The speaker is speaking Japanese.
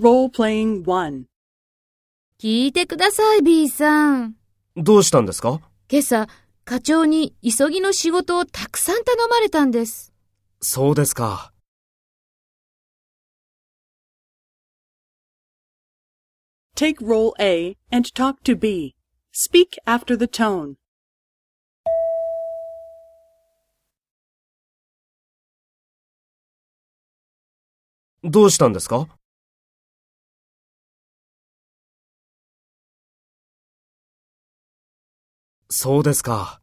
Role-playing 1. 聞いてください、B さん。どうしたんですか？今朝、課長に急ぎの仕事をたくさん頼まれたんです。そうですか。Take role A and talk to B. Speak after the tone. どうしたんですか？そうですか。